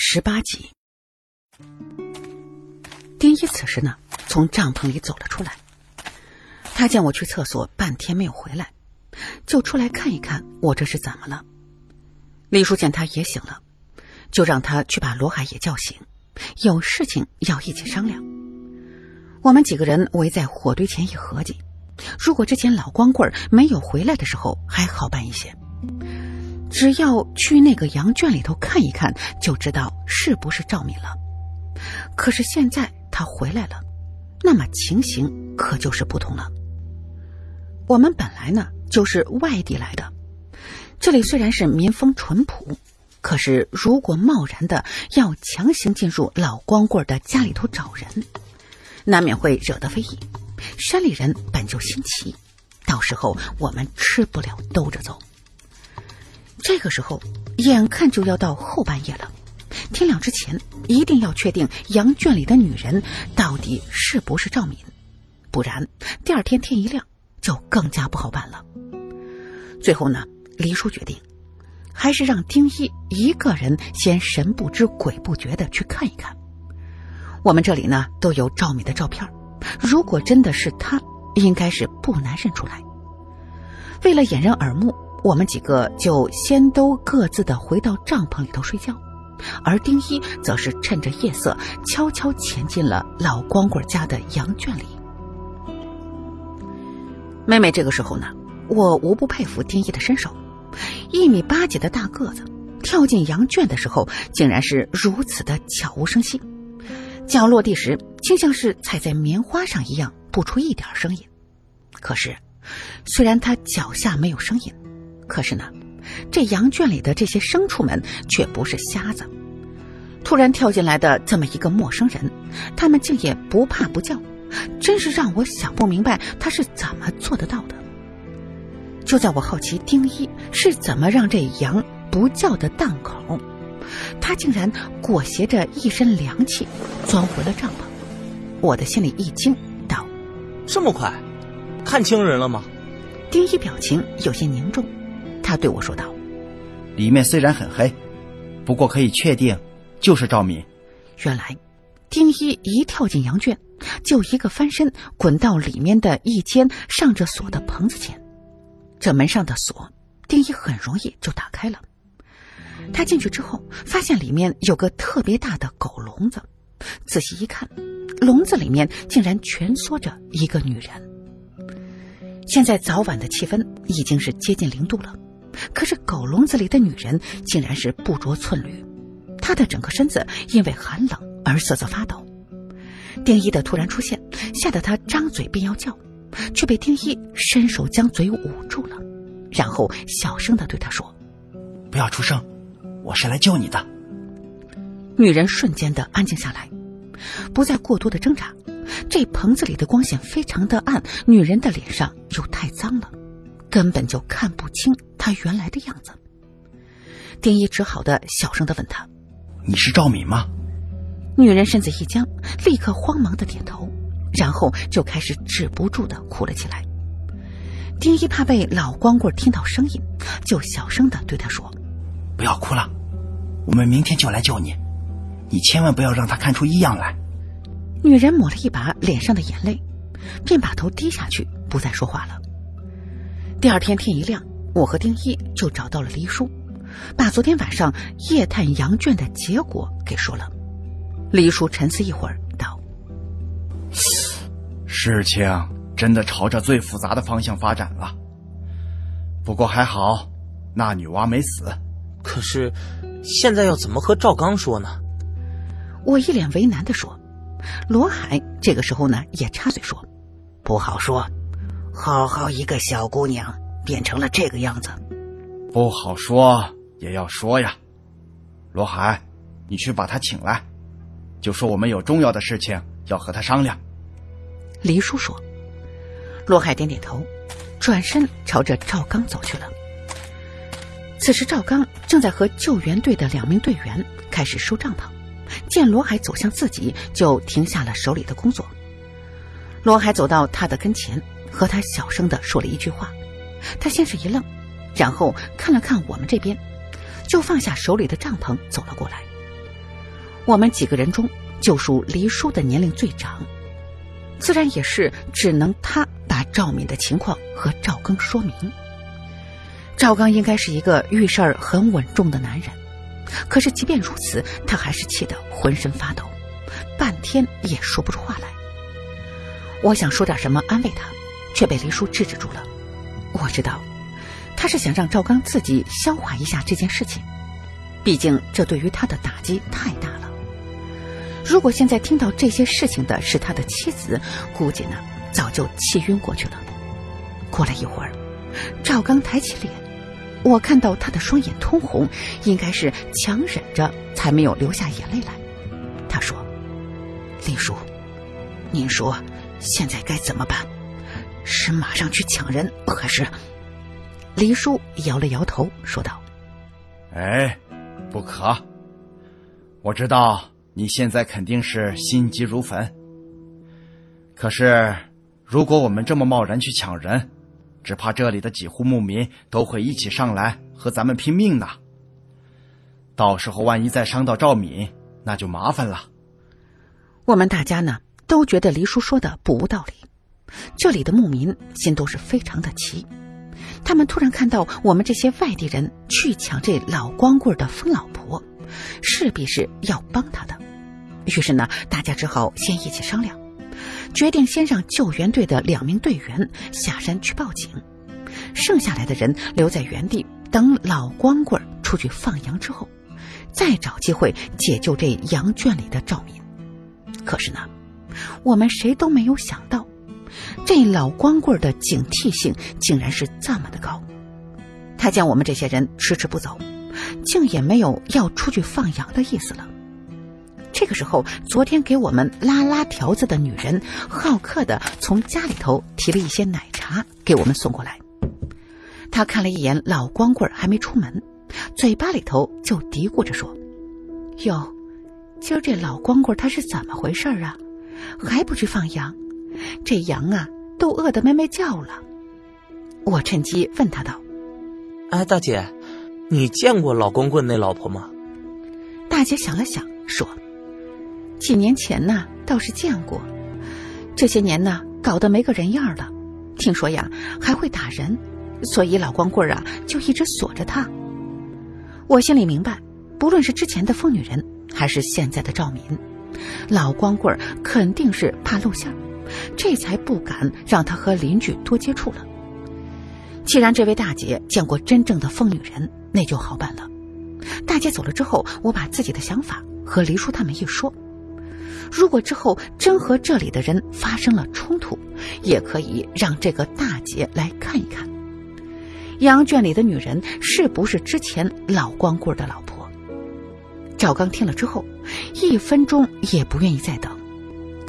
十八集，丁一此时呢，从帐篷里走了出来。他见我去厕所半天没有回来，就出来看一看我这是怎么了。李叔见他也醒了，就让他去把罗海也叫醒，有事情要一起商量。我们几个人围在火堆前一合计，如果之前老光棍没有回来的时候还好办一些。只要去那个羊圈里头看一看，就知道是不是赵敏了。可是现在他回来了，那么情形可就是不同了。我们本来呢就是外地来的，这里虽然是民风淳朴，可是如果贸然的要强行进入老光棍的家里头找人，难免会惹得非议。山里人本就心齐，到时候我们吃不了兜着走。这个时候，眼看就要到后半夜了，天亮之前一定要确定羊圈里的女人到底是不是赵敏，不然第二天天一亮就更加不好办了。最后呢，黎叔决定，还是让丁一一个人先神不知鬼不觉的去看一看。我们这里呢都有赵敏的照片，如果真的是她，应该是不难认出来。为了掩人耳目。我们几个就先都各自的回到帐篷里头睡觉，而丁一则是趁着夜色悄悄潜进了老光棍家的羊圈里。妹妹这个时候呢，我无不佩服丁一的身手，一米八几的大个子，跳进羊圈的时候竟然是如此的悄无声息，脚落地时竟像是踩在棉花上一样，不出一点声音。可是，虽然他脚下没有声音。可是呢，这羊圈里的这些牲畜们却不是瞎子。突然跳进来的这么一个陌生人，他们竟也不怕不叫，真是让我想不明白他是怎么做得到的。就在我好奇丁一是怎么让这羊不叫的档口，他竟然裹挟着一身凉气钻回了帐篷。我的心里一惊，道：“这么快，看清人了吗？”丁一表情有些凝重。他对我说道：“里面虽然很黑，不过可以确定就是赵敏。”原来，丁一一跳进羊圈，就一个翻身滚到里面的一间上着锁的棚子前。这门上的锁，丁一很容易就打开了。他进去之后，发现里面有个特别大的狗笼子。仔细一看，笼子里面竟然蜷缩着一个女人。现在早晚的气温已经是接近零度了。可是狗笼子里的女人竟然是不着寸缕，她的整个身子因为寒冷而瑟瑟发抖。丁一的突然出现，吓得他张嘴便要叫，却被丁一伸手将嘴捂住了，然后小声的对他说：“不要出声，我是来救你的。”女人瞬间的安静下来，不再过多的挣扎。这棚子里的光线非常的暗，女人的脸上又太脏了。根本就看不清他原来的样子。丁一只好的小声的问他：“你是赵敏吗？”女人身子一僵，立刻慌忙的点头，然后就开始止不住的哭了起来。丁一怕被老光棍听到声音，就小声的对他说：“不要哭了，我们明天就来救你，你千万不要让他看出异样来。”女人抹了一把脸上的眼泪，便把头低下去，不再说话了。第二天天一亮，我和丁一就找到了黎叔，把昨天晚上夜探羊圈的结果给说了。黎叔沉思一会儿，道：“事情真的朝着最复杂的方向发展了。不过还好，那女娲没死。可是，现在要怎么和赵刚说呢？”我一脸为难的说。罗海这个时候呢，也插嘴说：“不好说。”好好一个小姑娘，变成了这个样子，不好说也要说呀。罗海，你去把她请来，就说我们有重要的事情要和她商量。黎叔说。罗海点点头，转身朝着赵刚走去了。此时赵刚正在和救援队的两名队员开始收帐篷，见罗海走向自己，就停下了手里的工作。罗海走到他的跟前。和他小声的说了一句话，他先是一愣，然后看了看我们这边，就放下手里的帐篷走了过来。我们几个人中，就属黎叔的年龄最长，自然也是只能他把赵敏的情况和赵刚说明。赵刚应该是一个遇事儿很稳重的男人，可是即便如此，他还是气得浑身发抖，半天也说不出话来。我想说点什么安慰他，却被黎叔制止住了。我知道，他是想让赵刚自己消化一下这件事情，毕竟这对于他的打击太大了。如果现在听到这些事情的是他的妻子，估计呢早就气晕过去了。过了一会儿，赵刚抬起脸。我看到他的双眼通红，应该是强忍着才没有流下眼泪来。他说：“李叔，您说现在该怎么办？是马上去抢人，还是？”黎叔摇了摇头，说道：“哎，不可。我知道你现在肯定是心急如焚。可是，如果我们这么贸然去抢人，只怕这里的几户牧民都会一起上来和咱们拼命呢。到时候万一再伤到赵敏，那就麻烦了。我们大家呢都觉得黎叔说的不无道理。这里的牧民心都是非常的急，他们突然看到我们这些外地人去抢这老光棍的疯老婆，势必是要帮他的。于是呢，大家只好先一起商量。决定先让救援队的两名队员下山去报警，剩下来的人留在原地等老光棍出去放羊之后，再找机会解救这羊圈里的赵敏。可是呢，我们谁都没有想到，这老光棍的警惕性竟然是这么的高。他见我们这些人迟迟不走，竟也没有要出去放羊的意思了。这个时候，昨天给我们拉拉条子的女人好客的从家里头提了一些奶茶给我们送过来。他看了一眼老光棍还没出门，嘴巴里头就嘀咕着说：“哟，今儿这老光棍他是怎么回事啊？还不去放羊？这羊啊都饿得咩咩叫了。”我趁机问他道：“哎，大姐，你见过老光棍那老婆吗？”大姐想了想说。几年前呢，倒是见过，这些年呢，搞得没个人样了。听说呀，还会打人，所以老光棍啊，就一直锁着他。我心里明白，不论是之前的疯女人，还是现在的赵敏，老光棍肯定是怕露馅这才不敢让他和邻居多接触了。既然这位大姐见过真正的疯女人，那就好办了。大姐走了之后，我把自己的想法和黎叔他们一说。如果之后真和这里的人发生了冲突，也可以让这个大姐来看一看，羊圈里的女人是不是之前老光棍的老婆。赵刚听了之后，一分钟也不愿意再等，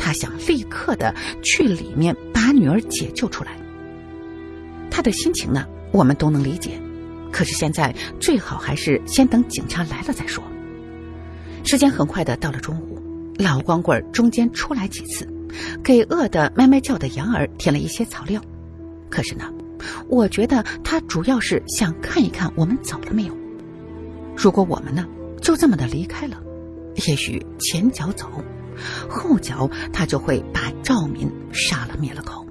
他想立刻的去里面把女儿解救出来。他的心情呢，我们都能理解，可是现在最好还是先等警察来了再说。时间很快的到了中午。老光棍中间出来几次，给饿得咩咩叫的羊儿添了一些草料。可是呢，我觉得他主要是想看一看我们走了没有。如果我们呢就这么的离开了，也许前脚走，后脚他就会把赵敏杀了灭了口。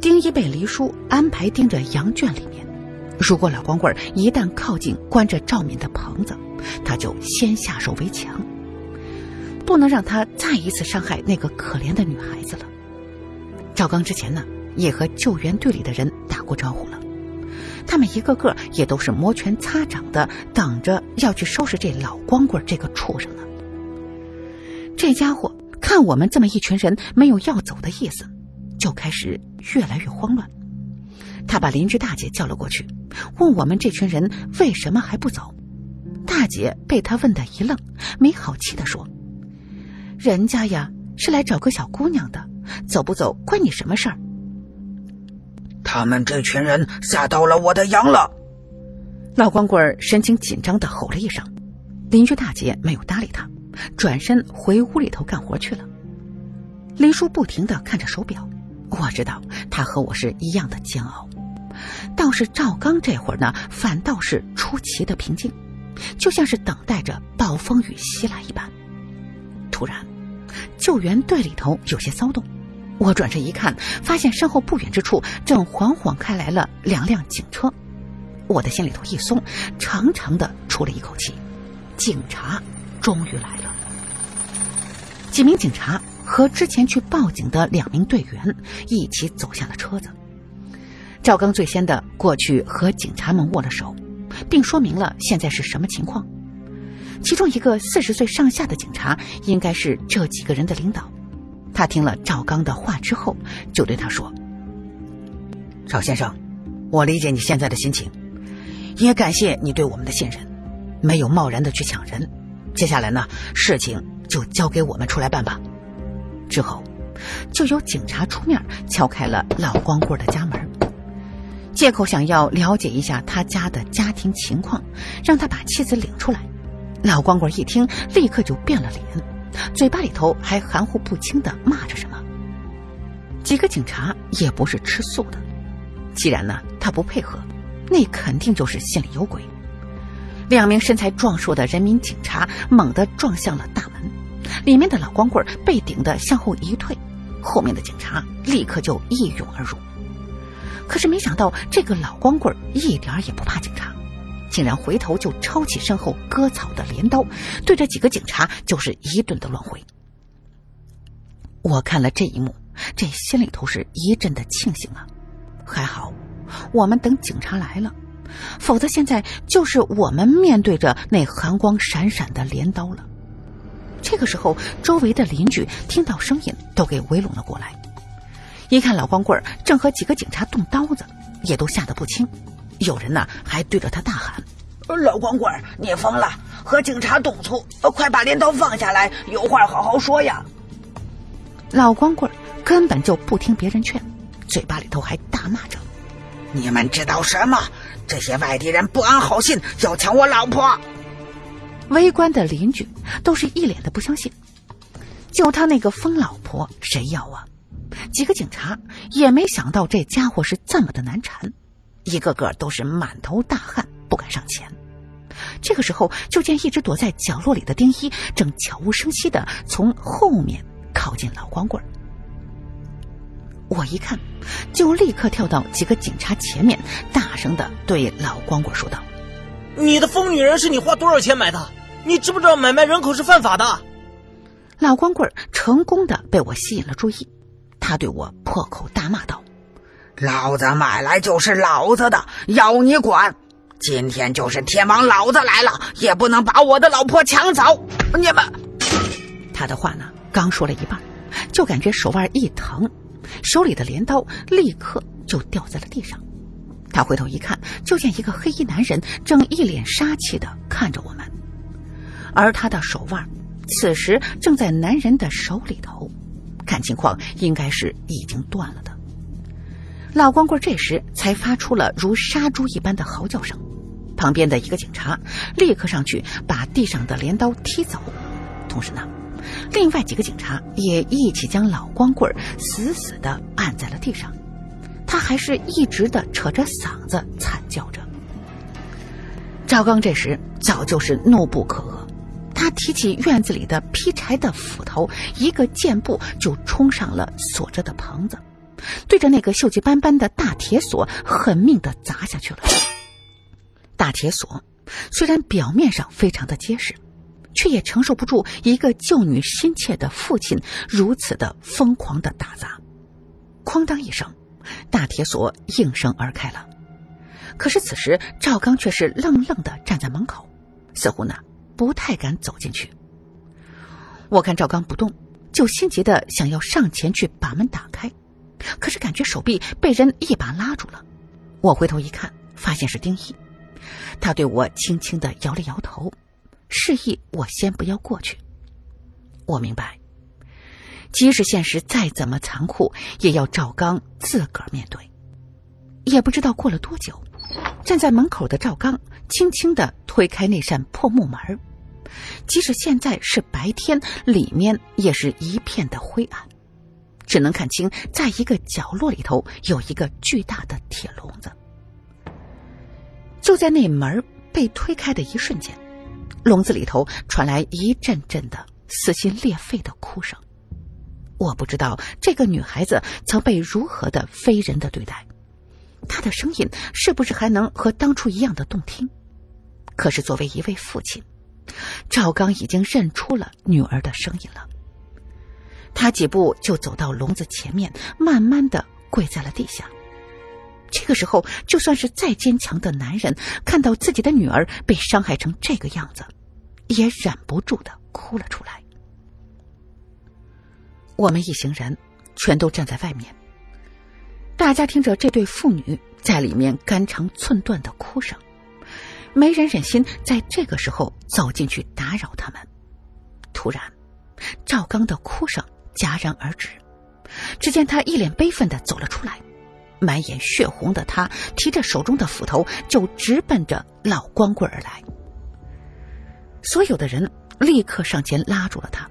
丁一被黎叔安排盯着羊圈里面，如果老光棍一旦靠近关着赵敏的棚子，他就先下手为强。不能让他再一次伤害那个可怜的女孩子了。赵刚之前呢，也和救援队里的人打过招呼了，他们一个个也都是摩拳擦掌的，等着要去收拾这老光棍这个畜生呢。这家伙看我们这么一群人没有要走的意思，就开始越来越慌乱。他把邻居大姐叫了过去，问我们这群人为什么还不走。大姐被他问的一愣，没好气的说。人家呀是来找个小姑娘的，走不走关你什么事儿？他们这群人吓到了我的羊了！老光棍神情紧张的吼了一声，邻居大姐没有搭理他，转身回屋里头干活去了。黎叔不停的看着手表，我知道他和我是一样的煎熬。倒是赵刚这会儿呢，反倒是出奇的平静。就像是等待着暴风雨袭来一般。突然，救援队里头有些骚动。我转身一看，发现身后不远之处正缓缓开来了两辆警车。我的心里头一松，长长的出了一口气。警察终于来了。几名警察和之前去报警的两名队员一起走向了车子。赵刚最先的过去和警察们握了手，并说明了现在是什么情况。其中一个四十岁上下的警察应该是这几个人的领导。他听了赵刚的话之后，就对他说：“赵先生，我理解你现在的心情，也感谢你对我们的信任，没有贸然的去抢人。接下来呢，事情就交给我们出来办吧。”之后，就有警察出面敲开了老光棍的家门，借口想要了解一下他家的家庭情况，让他把妻子领出来。老光棍一听，立刻就变了脸，嘴巴里头还含糊不清的骂着什么。几个警察也不是吃素的，既然呢他不配合，那肯定就是心里有鬼。两名身材壮硕的人民警察猛地撞向了大门，里面的老光棍被顶的向后一退，后面的警察立刻就一涌而入。可是没想到，这个老光棍一点也不怕警察。竟然回头就抄起身后割草的镰刀，对着几个警察就是一顿的乱挥。我看了这一幕，这心里头是一阵的庆幸啊！还好，我们等警察来了，否则现在就是我们面对着那寒光闪闪的镰刀了。这个时候，周围的邻居听到声音都给围拢了过来，一看老光棍正和几个警察动刀子，也都吓得不轻。有人呢，还对着他大喊：“老光棍，你疯了！和警察动粗，快把镰刀放下来，有话好好说呀！”老光棍根本就不听别人劝，嘴巴里头还大骂着：“你们知道什么？这些外地人不安好心，要抢我老婆！”围观的邻居都是一脸的不相信，就他那个疯老婆，谁要啊？几个警察也没想到这家伙是这么的难缠。一个个都是满头大汗，不敢上前。这个时候，就见一直躲在角落里的丁一正悄无声息的从后面靠近老光棍我一看，就立刻跳到几个警察前面，大声的对老光棍说道：“你的疯女人是你花多少钱买的？你知不知道买卖人口是犯法的？”老光棍成功的被我吸引了注意，他对我破口大骂道。老子买来就是老子的，要你管！今天就是天王老子来了，也不能把我的老婆抢走！你们……他的话呢，刚说了一半，就感觉手腕一疼，手里的镰刀立刻就掉在了地上。他回头一看，就见一个黑衣男人正一脸杀气的看着我们，而他的手腕此时正在男人的手里头，看情况应该是已经断了的。老光棍这时才发出了如杀猪一般的嚎叫声，旁边的一个警察立刻上去把地上的镰刀踢走，同时呢，另外几个警察也一起将老光棍死死的按在了地上，他还是一直的扯着嗓子惨叫着。赵刚这时早就是怒不可遏，他提起院子里的劈柴的斧头，一个箭步就冲上了锁着的棚子。对着那个锈迹斑斑的大铁锁狠命的砸下去了。大铁锁虽然表面上非常的结实，却也承受不住一个救女心切的父亲如此的疯狂的打砸。哐当一声，大铁锁应声而开了。可是此时赵刚却是愣愣的站在门口，似乎呢不太敢走进去。我看赵刚不动，就心急的想要上前去把门打开。可是感觉手臂被人一把拉住了，我回头一看，发现是丁一，他对我轻轻的摇了摇头，示意我先不要过去。我明白，即使现实再怎么残酷，也要赵刚自个儿面对。也不知道过了多久，站在门口的赵刚轻轻的推开那扇破木门，即使现在是白天，里面也是一片的灰暗。只能看清，在一个角落里头有一个巨大的铁笼子。就在那门被推开的一瞬间，笼子里头传来一阵阵的撕心裂肺的哭声。我不知道这个女孩子曾被如何的非人的对待，她的声音是不是还能和当初一样的动听？可是作为一位父亲，赵刚已经认出了女儿的声音了。他几步就走到笼子前面，慢慢的跪在了地下。这个时候，就算是再坚强的男人，看到自己的女儿被伤害成这个样子，也忍不住的哭了出来。我们一行人全都站在外面，大家听着这对父女在里面肝肠寸断的哭声，没人忍心在这个时候走进去打扰他们。突然，赵刚的哭声戛然而止，只见他一脸悲愤的走了出来。满眼血红的他提着手中的斧头，就直奔着老光棍而来。所有的人立刻上前拉住了他。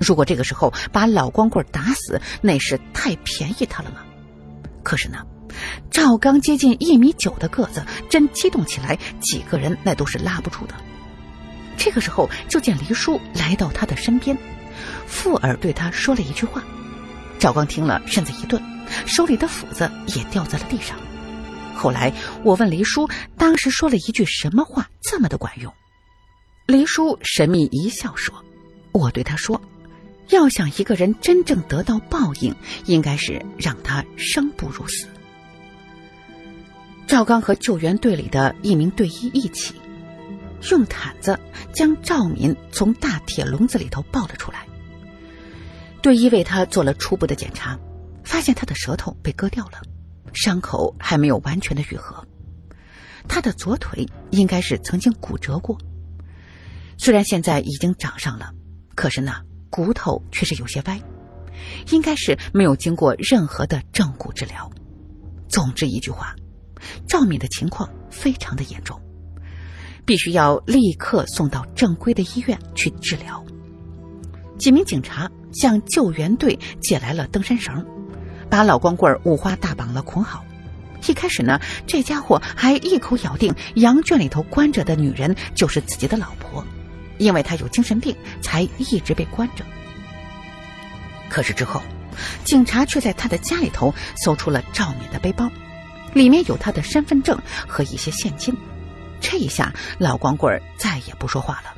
如果这个时候把老光棍打死，那是太便宜他了吗？可是呢，赵刚接近一米九的个子，真激动起来，几个人那都是拉不住的。这个时候，就见黎叔来到他的身边，附耳对他说了一句话。赵刚听了，身子一顿。手里的斧子也掉在了地上。后来我问黎叔，当时说了一句什么话，这么的管用？黎叔神秘一笑说：“我对他说，要想一个人真正得到报应，应该是让他生不如死。”赵刚和救援队里的一名队医一起，用毯子将赵敏从大铁笼子里头抱了出来。队医为他做了初步的检查。发现他的舌头被割掉了，伤口还没有完全的愈合。他的左腿应该是曾经骨折过，虽然现在已经长上了，可是呢，骨头却是有些歪，应该是没有经过任何的正骨治疗。总之一句话，赵敏的情况非常的严重，必须要立刻送到正规的医院去治疗。几名警察向救援队借来了登山绳。把老光棍五花大绑了，捆好。一开始呢，这家伙还一口咬定羊圈里头关着的女人就是自己的老婆，因为他有精神病，才一直被关着。可是之后，警察却在他的家里头搜出了赵敏的背包，里面有他的身份证和一些现金。这一下，老光棍再也不说话了。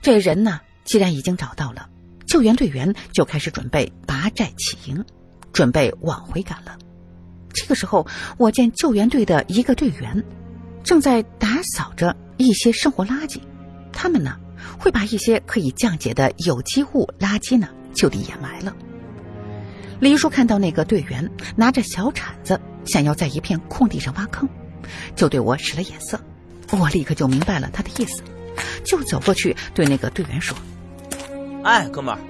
这人呢，既然已经找到了，救援队员就开始准备拔寨起营。准备往回赶了。这个时候，我见救援队的一个队员正在打扫着一些生活垃圾。他们呢，会把一些可以降解的有机物垃圾呢就地掩埋了。李叔看到那个队员拿着小铲子，想要在一片空地上挖坑，就对我使了眼色。我立刻就明白了他的意思，就走过去对那个队员说：“哎，哥们儿，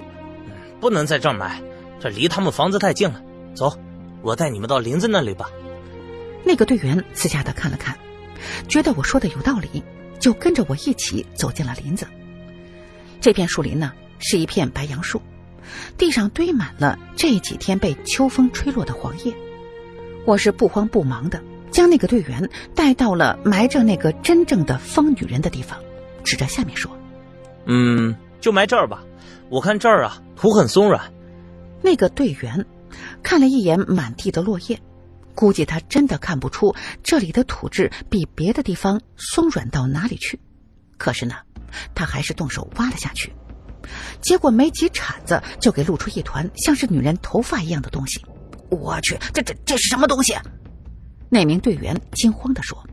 不能在这儿埋。”这离他们房子太近了，走，我带你们到林子那里吧。那个队员私下的看了看，觉得我说的有道理，就跟着我一起走进了林子。这片树林呢，是一片白杨树，地上堆满了这几天被秋风吹落的黄叶。我是不慌不忙的将那个队员带到了埋着那个真正的疯女人的地方，指着下面说：“嗯，就埋这儿吧，我看这儿啊，土很松软。”那个队员看了一眼满地的落叶，估计他真的看不出这里的土质比别的地方松软到哪里去。可是呢，他还是动手挖了下去，结果没几铲子就给露出一团像是女人头发一样的东西。我去，这这这是什么东西？那名队员惊慌地说。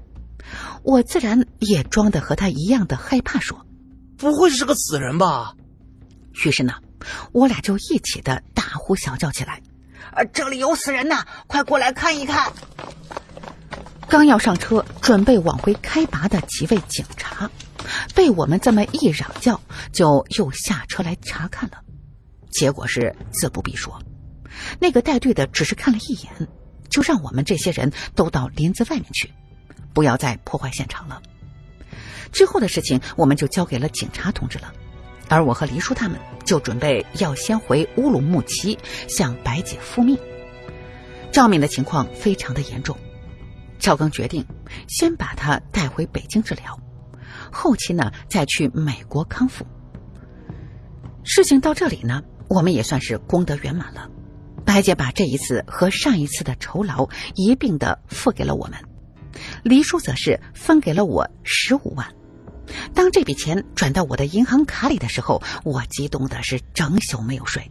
我自然也装的和他一样的害怕，说：“不会是个死人吧？”于是呢。我俩就一起的大呼小叫起来：“呃，这里有死人呐！快过来看一看！”刚要上车准备往回开拔的几位警察，被我们这么一嚷叫，就又下车来查看了。结果是自不必说，那个带队的只是看了一眼，就让我们这些人都到林子外面去，不要再破坏现场了。之后的事情，我们就交给了警察同志了。而我和黎叔他们就准备要先回乌鲁木齐向白姐复命。赵敏的情况非常的严重，赵刚决定先把她带回北京治疗，后期呢再去美国康复。事情到这里呢，我们也算是功德圆满了。白姐把这一次和上一次的酬劳一并的付给了我们，黎叔则是分给了我十五万。当这笔钱转到我的银行卡里的时候，我激动的是整宿没有睡。